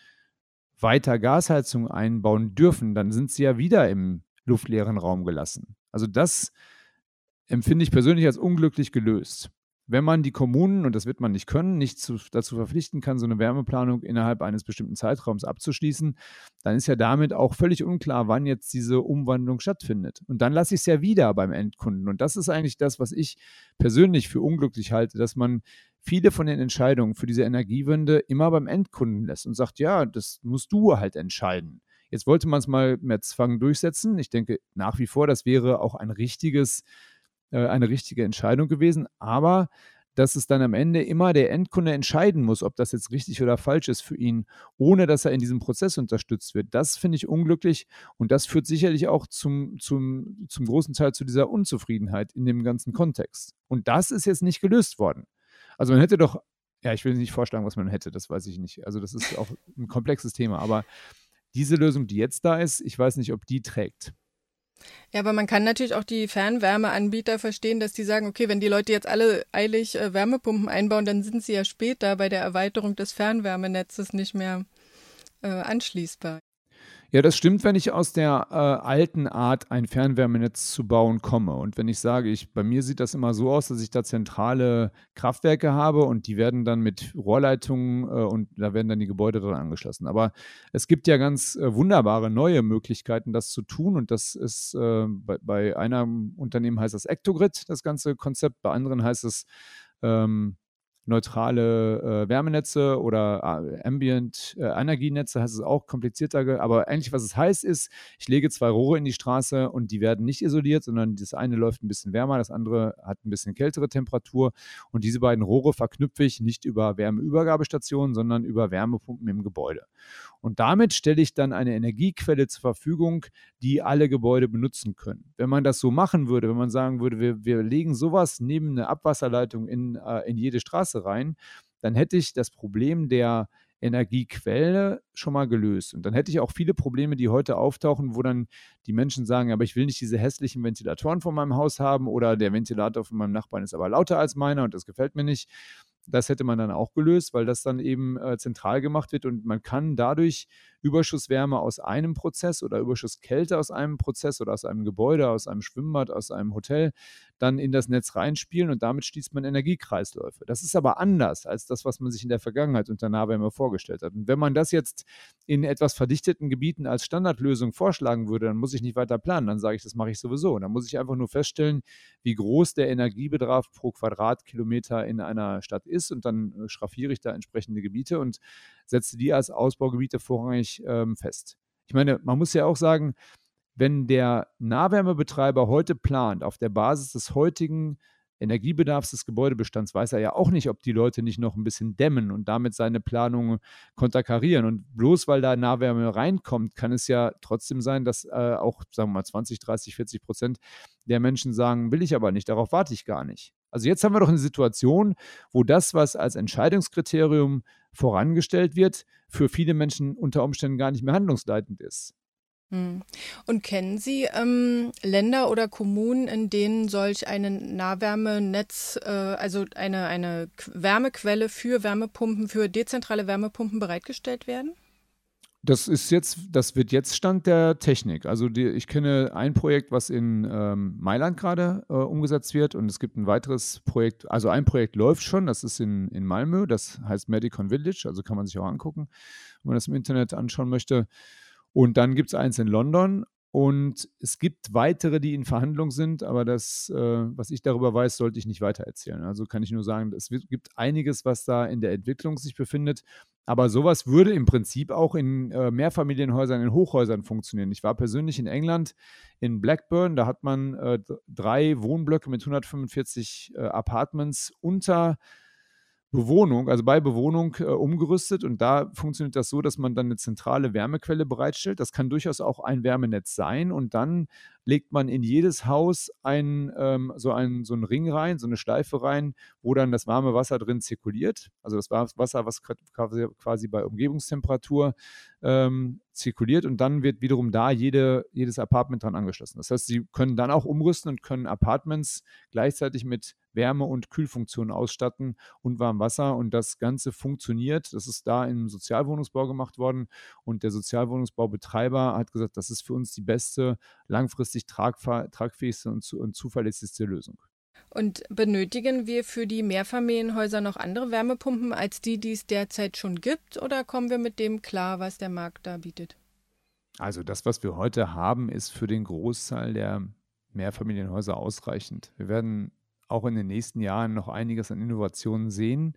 weiter Gasheizung einbauen dürfen, dann sind sie ja wieder im luftleeren Raum gelassen. Also das empfinde ich persönlich als unglücklich gelöst wenn man die Kommunen, und das wird man nicht können, nicht zu, dazu verpflichten kann, so eine Wärmeplanung innerhalb eines bestimmten Zeitraums abzuschließen, dann ist ja damit auch völlig unklar, wann jetzt diese Umwandlung stattfindet. Und dann lasse ich es ja wieder beim Endkunden. Und das ist eigentlich das, was ich persönlich für unglücklich halte, dass man viele von den Entscheidungen für diese Energiewende immer beim Endkunden lässt und sagt, ja, das musst du halt entscheiden. Jetzt wollte man es mal mehr Zwang durchsetzen. Ich denke nach wie vor, das wäre auch ein richtiges äh, eine richtige Entscheidung gewesen. Aber dass es dann am Ende immer der Endkunde entscheiden muss, ob das jetzt richtig oder falsch ist für ihn, ohne dass er in diesem Prozess unterstützt wird. Das finde ich unglücklich und das führt sicherlich auch zum, zum, zum großen Teil zu dieser Unzufriedenheit in dem ganzen Kontext. Und das ist jetzt nicht gelöst worden. Also man hätte doch, ja, ich will nicht vorschlagen, was man hätte, das weiß ich nicht. Also das ist auch ein komplexes Thema, aber diese Lösung, die jetzt da ist, ich weiß nicht, ob die trägt. Ja, aber man kann natürlich auch die Fernwärmeanbieter verstehen, dass die sagen, okay, wenn die Leute jetzt alle eilig äh, Wärmepumpen einbauen, dann sind sie ja später bei der Erweiterung des Fernwärmenetzes nicht mehr äh, anschließbar. Ja, das stimmt, wenn ich aus der äh, alten Art, ein Fernwärmenetz zu bauen, komme. Und wenn ich sage, ich, bei mir sieht das immer so aus, dass ich da zentrale Kraftwerke habe und die werden dann mit Rohrleitungen äh, und da werden dann die Gebäude dran angeschlossen. Aber es gibt ja ganz äh, wunderbare neue Möglichkeiten, das zu tun. Und das ist äh, bei, bei einem Unternehmen heißt das Ectogrid, das ganze Konzept, bei anderen heißt es ähm, neutrale äh, Wärmenetze oder äh, Ambient äh, Energienetze, heißt es auch komplizierter. Aber eigentlich, was es heißt, ist, ich lege zwei Rohre in die Straße und die werden nicht isoliert, sondern das eine läuft ein bisschen wärmer, das andere hat ein bisschen kältere Temperatur. Und diese beiden Rohre verknüpfe ich nicht über Wärmeübergabestationen, sondern über Wärmepumpen im Gebäude. Und damit stelle ich dann eine Energiequelle zur Verfügung, die alle Gebäude benutzen können. Wenn man das so machen würde, wenn man sagen würde, wir, wir legen sowas neben eine Abwasserleitung in, äh, in jede Straße rein, dann hätte ich das Problem der Energiequelle schon mal gelöst. Und dann hätte ich auch viele Probleme, die heute auftauchen, wo dann die Menschen sagen, aber ich will nicht diese hässlichen Ventilatoren vor meinem Haus haben oder der Ventilator von meinem Nachbarn ist aber lauter als meiner und das gefällt mir nicht. Das hätte man dann auch gelöst, weil das dann eben äh, zentral gemacht wird und man kann dadurch Überschusswärme aus einem Prozess oder Überschusskälte aus einem Prozess oder aus einem Gebäude, aus einem Schwimmbad, aus einem Hotel dann in das Netz reinspielen und damit schließt man Energiekreisläufe. Das ist aber anders als das, was man sich in der Vergangenheit unter Nahwärme vorgestellt hat. Und wenn man das jetzt in etwas verdichteten Gebieten als Standardlösung vorschlagen würde, dann muss ich nicht weiter planen. Dann sage ich, das mache ich sowieso. Dann muss ich einfach nur feststellen, wie groß der Energiebedarf pro Quadratkilometer in einer Stadt ist und dann äh, schraffiere ich da entsprechende Gebiete und setze die als Ausbaugebiete vorrangig ähm, fest. Ich meine, man muss ja auch sagen, wenn der Nahwärmebetreiber heute plant, auf der Basis des heutigen Energiebedarfs des Gebäudebestands, weiß er ja auch nicht, ob die Leute nicht noch ein bisschen dämmen und damit seine Planung konterkarieren. Und bloß weil da Nahwärme reinkommt, kann es ja trotzdem sein, dass äh, auch, sagen wir mal, 20, 30, 40 Prozent der Menschen sagen, will ich aber nicht, darauf warte ich gar nicht. Also jetzt haben wir doch eine Situation, wo das, was als Entscheidungskriterium vorangestellt wird, für viele Menschen unter Umständen gar nicht mehr handlungsleitend ist. Hm. Und kennen Sie ähm, Länder oder Kommunen, in denen solch ein Nahwärmenetz, äh, also eine, eine Wärmequelle für Wärmepumpen, für dezentrale Wärmepumpen bereitgestellt werden? Das ist jetzt, das wird jetzt Stand der Technik. Also die, ich kenne ein Projekt, was in ähm, Mailand gerade äh, umgesetzt wird und es gibt ein weiteres Projekt, also ein Projekt läuft schon, das ist in, in Malmö, das heißt Medicon Village, also kann man sich auch angucken, wenn man das im Internet anschauen möchte. Und dann gibt es eins in London und es gibt weitere, die in Verhandlung sind, aber das, äh, was ich darüber weiß, sollte ich nicht weiter erzählen. Also kann ich nur sagen, es gibt einiges, was da in der Entwicklung sich befindet. Aber sowas würde im Prinzip auch in äh, Mehrfamilienhäusern, in Hochhäusern funktionieren. Ich war persönlich in England, in Blackburn, da hat man äh, drei Wohnblöcke mit 145 äh, Apartments unter Bewohnung, also bei Bewohnung äh, umgerüstet und da funktioniert das so, dass man dann eine zentrale Wärmequelle bereitstellt. Das kann durchaus auch ein Wärmenetz sein und dann legt man in jedes Haus ein, ähm, so, ein, so einen Ring rein, so eine Schleife rein, wo dann das warme Wasser drin zirkuliert. Also das Wasser, was quasi bei Umgebungstemperatur ähm, zirkuliert und dann wird wiederum da jede, jedes Apartment dran angeschlossen. Das heißt, Sie können dann auch umrüsten und können Apartments gleichzeitig mit Wärme- und Kühlfunktionen ausstatten und warm Wasser und das Ganze funktioniert. Das ist da im Sozialwohnungsbau gemacht worden und der Sozialwohnungsbaubetreiber hat gesagt, das ist für uns die beste, langfristig tragfähigste und, und zuverlässigste Lösung. Und benötigen wir für die Mehrfamilienhäuser noch andere Wärmepumpen als die, die es derzeit schon gibt? Oder kommen wir mit dem klar, was der Markt da bietet? Also das, was wir heute haben, ist für den Großteil der Mehrfamilienhäuser ausreichend. Wir werden auch in den nächsten Jahren noch einiges an Innovationen sehen.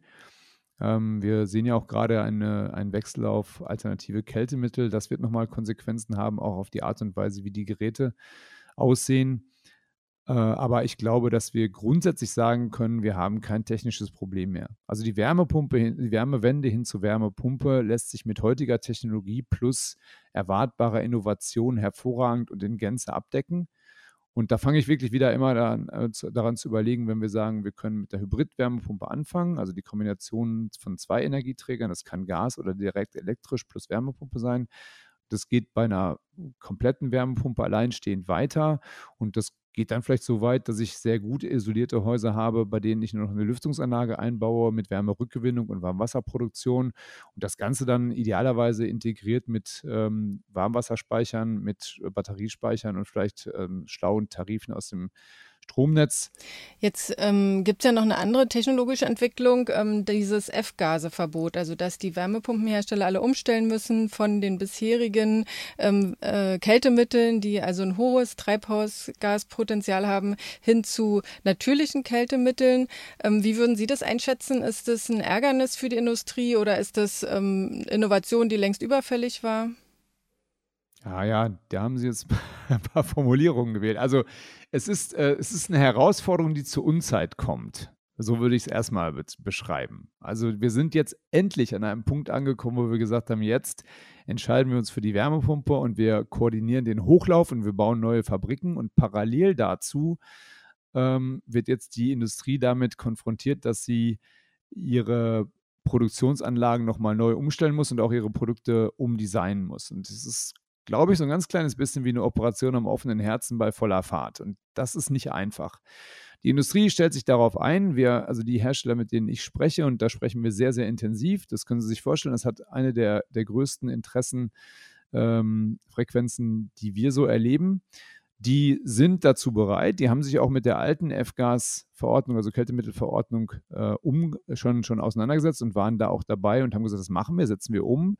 Ähm, wir sehen ja auch gerade eine, einen Wechsel auf alternative Kältemittel. Das wird nochmal Konsequenzen haben, auch auf die Art und Weise, wie die Geräte aussehen. Äh, aber ich glaube, dass wir grundsätzlich sagen können, wir haben kein technisches Problem mehr. Also die Wärmepumpe, die Wärmewende hin zur Wärmepumpe lässt sich mit heutiger Technologie plus erwartbarer Innovation hervorragend und in Gänze abdecken. Und da fange ich wirklich wieder immer daran, äh, daran, zu überlegen, wenn wir sagen, wir können mit der Hybrid-Wärmepumpe anfangen, also die Kombination von zwei Energieträgern, das kann Gas oder direkt elektrisch plus Wärmepumpe sein. Das geht bei einer kompletten Wärmepumpe alleinstehend weiter und das geht dann vielleicht so weit, dass ich sehr gut isolierte Häuser habe, bei denen ich nur noch eine Lüftungsanlage einbaue mit Wärmerückgewinnung und Warmwasserproduktion und das Ganze dann idealerweise integriert mit ähm, Warmwasserspeichern, mit Batteriespeichern und vielleicht ähm, schlauen Tarifen aus dem Stromnetz. Jetzt ähm, gibt es ja noch eine andere technologische Entwicklung, ähm, dieses F-Gase-Verbot, also dass die Wärmepumpenhersteller alle umstellen müssen von den bisherigen ähm, äh, Kältemitteln, die also ein hohes Treibhausgaspotenzial haben, hin zu natürlichen Kältemitteln. Ähm, wie würden Sie das einschätzen? Ist das ein Ärgernis für die Industrie oder ist das ähm, Innovation, die längst überfällig war? Ja, ja, da haben Sie jetzt *laughs* ein paar Formulierungen gewählt. Also es ist, äh, es ist eine Herausforderung, die zur Unzeit kommt. So würde ich es erstmal be beschreiben. Also wir sind jetzt endlich an einem Punkt angekommen, wo wir gesagt haben, jetzt entscheiden wir uns für die Wärmepumpe und wir koordinieren den Hochlauf und wir bauen neue Fabriken und parallel dazu ähm, wird jetzt die Industrie damit konfrontiert, dass sie ihre Produktionsanlagen nochmal neu umstellen muss und auch ihre Produkte umdesignen muss. Und es ist glaube ich, so ein ganz kleines bisschen wie eine Operation am offenen Herzen bei voller Fahrt. Und das ist nicht einfach. Die Industrie stellt sich darauf ein. Wir, also die Hersteller, mit denen ich spreche, und da sprechen wir sehr, sehr intensiv. Das können Sie sich vorstellen. Das hat eine der, der größten Interessenfrequenzen, ähm, die wir so erleben. Die sind dazu bereit. Die haben sich auch mit der alten F-Gas-Verordnung, also Kältemittelverordnung, äh, um, schon, schon auseinandergesetzt und waren da auch dabei und haben gesagt, das machen wir, setzen wir um.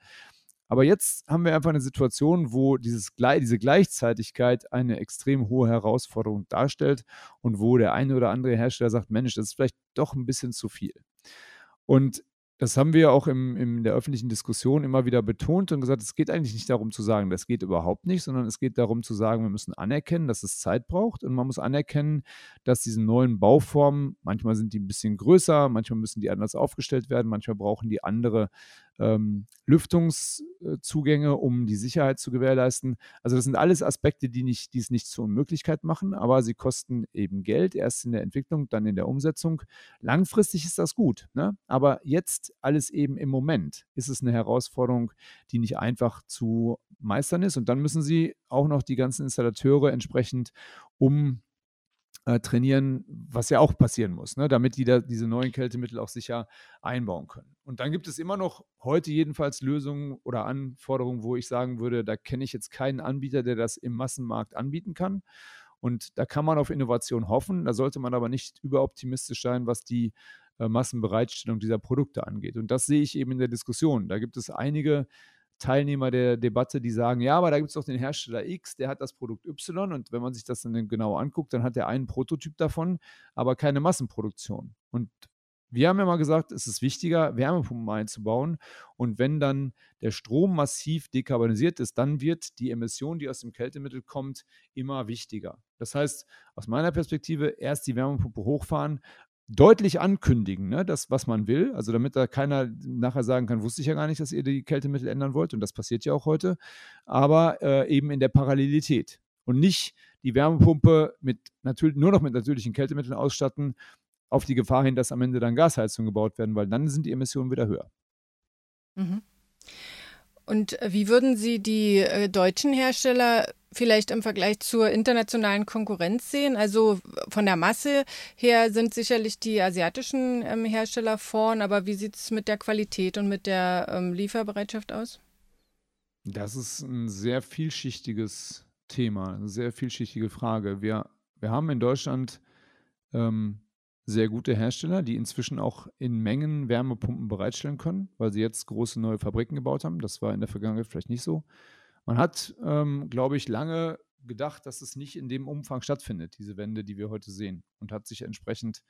Aber jetzt haben wir einfach eine Situation, wo dieses, diese Gleichzeitigkeit eine extrem hohe Herausforderung darstellt und wo der eine oder andere Hersteller sagt, Mensch, das ist vielleicht doch ein bisschen zu viel. Und das haben wir auch im, in der öffentlichen Diskussion immer wieder betont und gesagt, es geht eigentlich nicht darum zu sagen, das geht überhaupt nicht, sondern es geht darum zu sagen, wir müssen anerkennen, dass es Zeit braucht und man muss anerkennen, dass diese neuen Bauformen, manchmal sind die ein bisschen größer, manchmal müssen die anders aufgestellt werden, manchmal brauchen die andere ähm, Lüftungszugänge, um die Sicherheit zu gewährleisten. Also das sind alles Aspekte, die, nicht, die es nicht zur Unmöglichkeit machen, aber sie kosten eben Geld, erst in der Entwicklung, dann in der Umsetzung. Langfristig ist das gut, ne? aber jetzt alles eben im Moment ist es eine Herausforderung, die nicht einfach zu meistern ist. Und dann müssen sie auch noch die ganzen Installateure entsprechend um äh, trainieren, was ja auch passieren muss, ne, damit die da diese neuen Kältemittel auch sicher einbauen können. Und dann gibt es immer noch heute jedenfalls Lösungen oder Anforderungen, wo ich sagen würde, da kenne ich jetzt keinen Anbieter, der das im Massenmarkt anbieten kann. Und da kann man auf Innovation hoffen. Da sollte man aber nicht überoptimistisch sein, was die äh, Massenbereitstellung dieser Produkte angeht. Und das sehe ich eben in der Diskussion. Da gibt es einige Teilnehmer der Debatte, die sagen, ja, aber da gibt es doch den Hersteller X, der hat das Produkt Y und wenn man sich das dann genau anguckt, dann hat er einen Prototyp davon, aber keine Massenproduktion. Und wir haben ja mal gesagt, es ist wichtiger, Wärmepumpen einzubauen. Und wenn dann der Strom massiv dekarbonisiert ist, dann wird die Emission, die aus dem Kältemittel kommt, immer wichtiger. Das heißt, aus meiner Perspektive erst die Wärmepumpe hochfahren, deutlich ankündigen, ne, das, was man will. Also damit da keiner nachher sagen kann, wusste ich ja gar nicht, dass ihr die Kältemittel ändern wollt. Und das passiert ja auch heute. Aber äh, eben in der Parallelität. Und nicht die Wärmepumpe mit natürlich, nur noch mit natürlichen Kältemitteln ausstatten, auf die Gefahr hin, dass am Ende dann Gasheizungen gebaut werden, weil dann sind die Emissionen wieder höher. Mhm. Und wie würden Sie die äh, deutschen Hersteller vielleicht im Vergleich zur internationalen Konkurrenz sehen? Also von der Masse her sind sicherlich die asiatischen ähm, Hersteller vorn, aber wie sieht es mit der Qualität und mit der ähm, Lieferbereitschaft aus? Das ist ein sehr vielschichtiges Thema, eine sehr vielschichtige Frage. Wir, wir haben in Deutschland ähm, sehr gute Hersteller, die inzwischen auch in Mengen Wärmepumpen bereitstellen können, weil sie jetzt große neue Fabriken gebaut haben. Das war in der Vergangenheit vielleicht nicht so. Man hat, ähm, glaube ich, lange gedacht, dass es nicht in dem Umfang stattfindet, diese Wende, die wir heute sehen, und hat sich entsprechend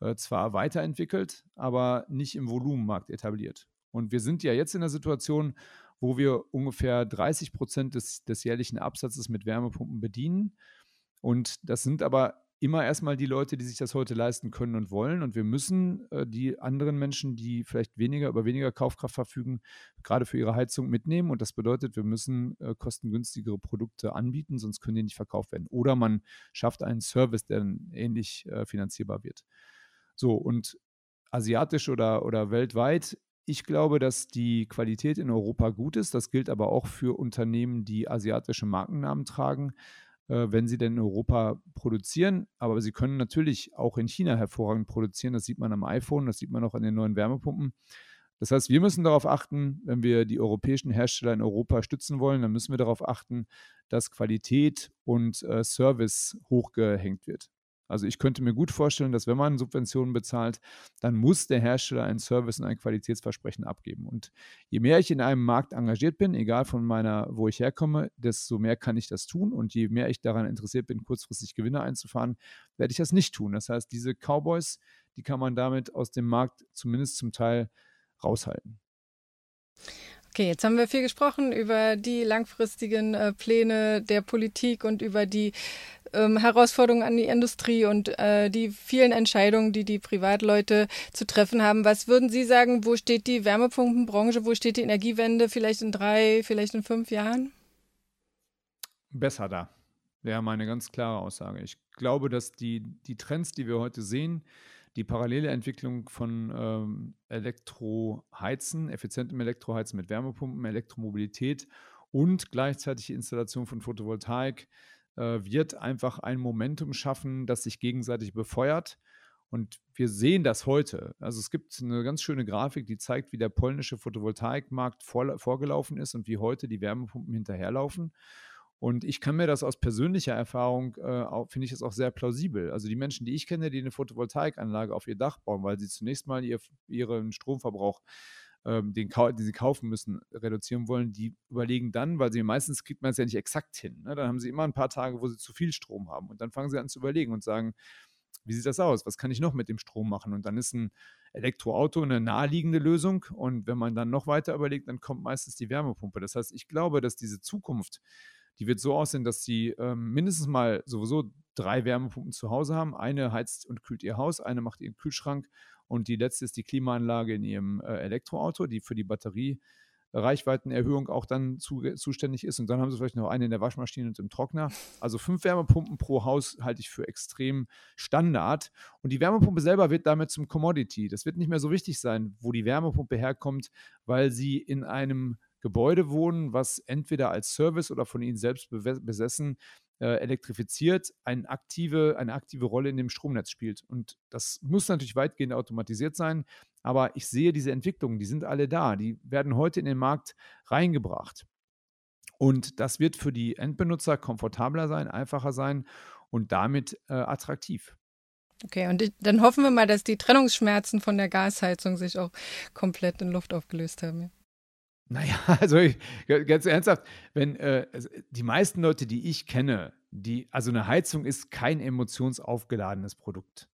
äh, zwar weiterentwickelt, aber nicht im Volumenmarkt etabliert. Und wir sind ja jetzt in der Situation, wo wir ungefähr 30 Prozent des, des jährlichen Absatzes mit Wärmepumpen bedienen. Und das sind aber immer erstmal die Leute, die sich das heute leisten können und wollen. Und wir müssen äh, die anderen Menschen, die vielleicht weniger über weniger Kaufkraft verfügen, gerade für ihre Heizung mitnehmen. Und das bedeutet, wir müssen äh, kostengünstigere Produkte anbieten, sonst können die nicht verkauft werden. Oder man schafft einen Service, der dann ähnlich äh, finanzierbar wird. So, und asiatisch oder, oder weltweit ich glaube, dass die Qualität in Europa gut ist. Das gilt aber auch für Unternehmen, die asiatische Markennamen tragen wenn sie denn in Europa produzieren. Aber sie können natürlich auch in China hervorragend produzieren. Das sieht man am iPhone, das sieht man auch an den neuen Wärmepumpen. Das heißt, wir müssen darauf achten, wenn wir die europäischen Hersteller in Europa stützen wollen, dann müssen wir darauf achten, dass Qualität und äh, Service hochgehängt wird. Also ich könnte mir gut vorstellen, dass wenn man Subventionen bezahlt, dann muss der Hersteller einen Service und ein Qualitätsversprechen abgeben. Und je mehr ich in einem Markt engagiert bin, egal von meiner, wo ich herkomme, desto mehr kann ich das tun. Und je mehr ich daran interessiert bin, kurzfristig Gewinne einzufahren, werde ich das nicht tun. Das heißt, diese Cowboys, die kann man damit aus dem Markt zumindest zum Teil raushalten. Okay, jetzt haben wir viel gesprochen über die langfristigen äh, Pläne der Politik und über die ähm, Herausforderungen an die Industrie und äh, die vielen Entscheidungen, die die Privatleute zu treffen haben. Was würden Sie sagen, wo steht die Wärmepumpenbranche, wo steht die Energiewende vielleicht in drei, vielleicht in fünf Jahren? Besser da. Wäre meine ganz klare Aussage. Ich glaube, dass die, die Trends, die wir heute sehen, die parallele Entwicklung von ähm, Elektroheizen, effizientem Elektroheizen mit Wärmepumpen, Elektromobilität und gleichzeitig die Installation von Photovoltaik wird einfach ein Momentum schaffen, das sich gegenseitig befeuert. Und wir sehen das heute. Also es gibt eine ganz schöne Grafik, die zeigt, wie der polnische Photovoltaikmarkt vor, vorgelaufen ist und wie heute die Wärmepumpen hinterherlaufen. Und ich kann mir das aus persönlicher Erfahrung, äh, finde ich das auch sehr plausibel. Also die Menschen, die ich kenne, die eine Photovoltaikanlage auf ihr Dach bauen, weil sie zunächst mal ihr, ihren Stromverbrauch, ähm, den, den, sie kaufen müssen, reduzieren wollen, die überlegen dann, weil sie meistens kriegt man es ja nicht exakt hin. Ne? Dann haben sie immer ein paar Tage, wo sie zu viel Strom haben. Und dann fangen sie an zu überlegen und sagen, wie sieht das aus? Was kann ich noch mit dem Strom machen? Und dann ist ein Elektroauto eine naheliegende Lösung. Und wenn man dann noch weiter überlegt, dann kommt meistens die Wärmepumpe. Das heißt, ich glaube, dass diese Zukunft die wird so aussehen, dass sie ähm, mindestens mal sowieso drei Wärmepumpen zu Hause haben. Eine heizt und kühlt ihr Haus, eine macht ihren Kühlschrank und die letzte ist die Klimaanlage in ihrem äh, Elektroauto, die für die Batteriereichweitenerhöhung auch dann zu, zuständig ist. Und dann haben sie vielleicht noch eine in der Waschmaschine und im Trockner. Also fünf Wärmepumpen pro Haus halte ich für extrem Standard. Und die Wärmepumpe selber wird damit zum Commodity. Das wird nicht mehr so wichtig sein, wo die Wärmepumpe herkommt, weil sie in einem Gebäude wohnen, was entweder als Service oder von ihnen selbst besessen äh, elektrifiziert, eine aktive, eine aktive Rolle in dem Stromnetz spielt. Und das muss natürlich weitgehend automatisiert sein, aber ich sehe diese Entwicklungen, die sind alle da, die werden heute in den Markt reingebracht. Und das wird für die Endbenutzer komfortabler sein, einfacher sein und damit äh, attraktiv. Okay, und ich, dann hoffen wir mal, dass die Trennungsschmerzen von der Gasheizung sich auch komplett in Luft aufgelöst haben. Naja, *laughs* also ich, ganz ernsthaft, wenn äh, die meisten Leute, die ich kenne, die, also eine Heizung ist kein emotionsaufgeladenes Produkt.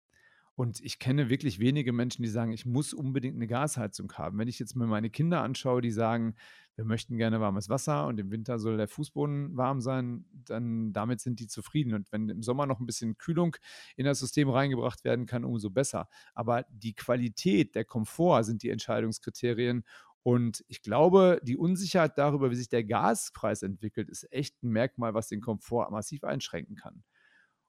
Und ich kenne wirklich wenige Menschen, die sagen, ich muss unbedingt eine Gasheizung haben. Wenn ich jetzt mir meine Kinder anschaue, die sagen, wir möchten gerne warmes Wasser und im Winter soll der Fußboden warm sein, dann damit sind die zufrieden. Und wenn im Sommer noch ein bisschen Kühlung in das System reingebracht werden kann, umso besser. Aber die Qualität, der Komfort sind die Entscheidungskriterien Und ich glaube, die Unsicherheit darüber, wie sich der Gaspreis entwickelt, ist echt ein Merkmal, was den Komfort massiv einschränken kann.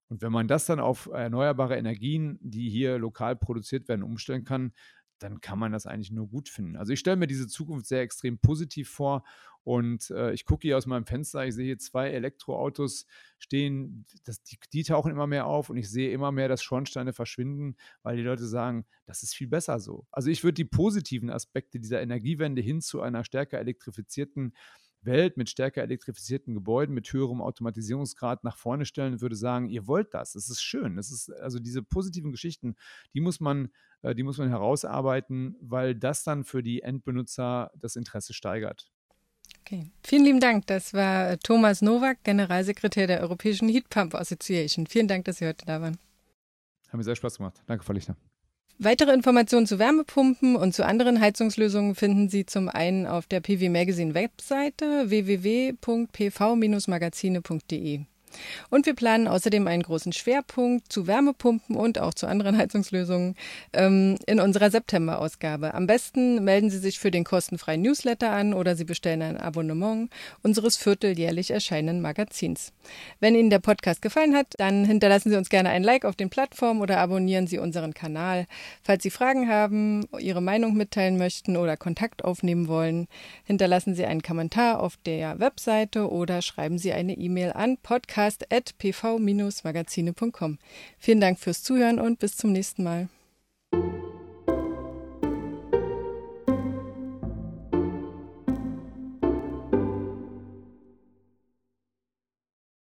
Und wenn man das dann auf erneuerbare Energien, die hier lokal produziert werden, umstellen kann, dann kann man das eigentlich nur gut finden. Also ich stelle mir diese Zukunft sehr extrem positiv vor und äh, ich gucke hier aus meinem Fenster, ich sehe hier zwei Elektroautos stehen, das, die, die, tauchen immer mehr auf und ich sehe immer mehr, dass Schornsteine verschwinden, weil die Leute sagen, das ist viel besser so. Also ich würde die positiven Aspekte dieser Energiewende hin zu einer stärker elektrifizierten Welt mit stärker elektrifizierten Gebäuden, mit höherem Automatisierungsgrad nach vorne stellen würde sagen, ihr wollt das, es ist schön. Es ist also diese positiven Geschichten, die muss man, äh, die muss man herausarbeiten, weil das dann für die Endbenutzer das Interesse steigert. Okay. Vielen lieben Dank. Das war Thomas Nowak, Generalsekretär der Europäischen Heat Pump Association. Vielen Dank, dass Sie heute da waren. Hat mir sehr Spaß gemacht. Danke, Frau Lichtner. Weitere Informationen zu Wärmepumpen und zu anderen Heizungslösungen finden Sie zum einen auf der PV Magazine Webseite www.pv-magazine.de. Und wir planen außerdem einen großen Schwerpunkt zu Wärmepumpen und auch zu anderen *laughs* Heizungslösungen ähm, in unserer September-Ausgabe. Am besten melden Sie sich für den kostenfreien Newsletter an oder Sie bestellen ein Abonnement unseres vierteljährlich erscheinenden Magazins. Wenn Ihnen der Podcast gefallen hat, dann hinterlassen Sie uns gerne ein Like auf den Plattformen oder abonnieren Sie unseren Kanal. Falls Sie Fragen haben, Ihre Meinung mitteilen möchten oder Kontakt aufnehmen wollen, hinterlassen Sie einen Kommentar auf der Webseite oder schreiben Sie eine E-Mail an podcast podcast.pv-magazine.com. Vielen Dank fürs Zuhören und bis zum nächsten Mal.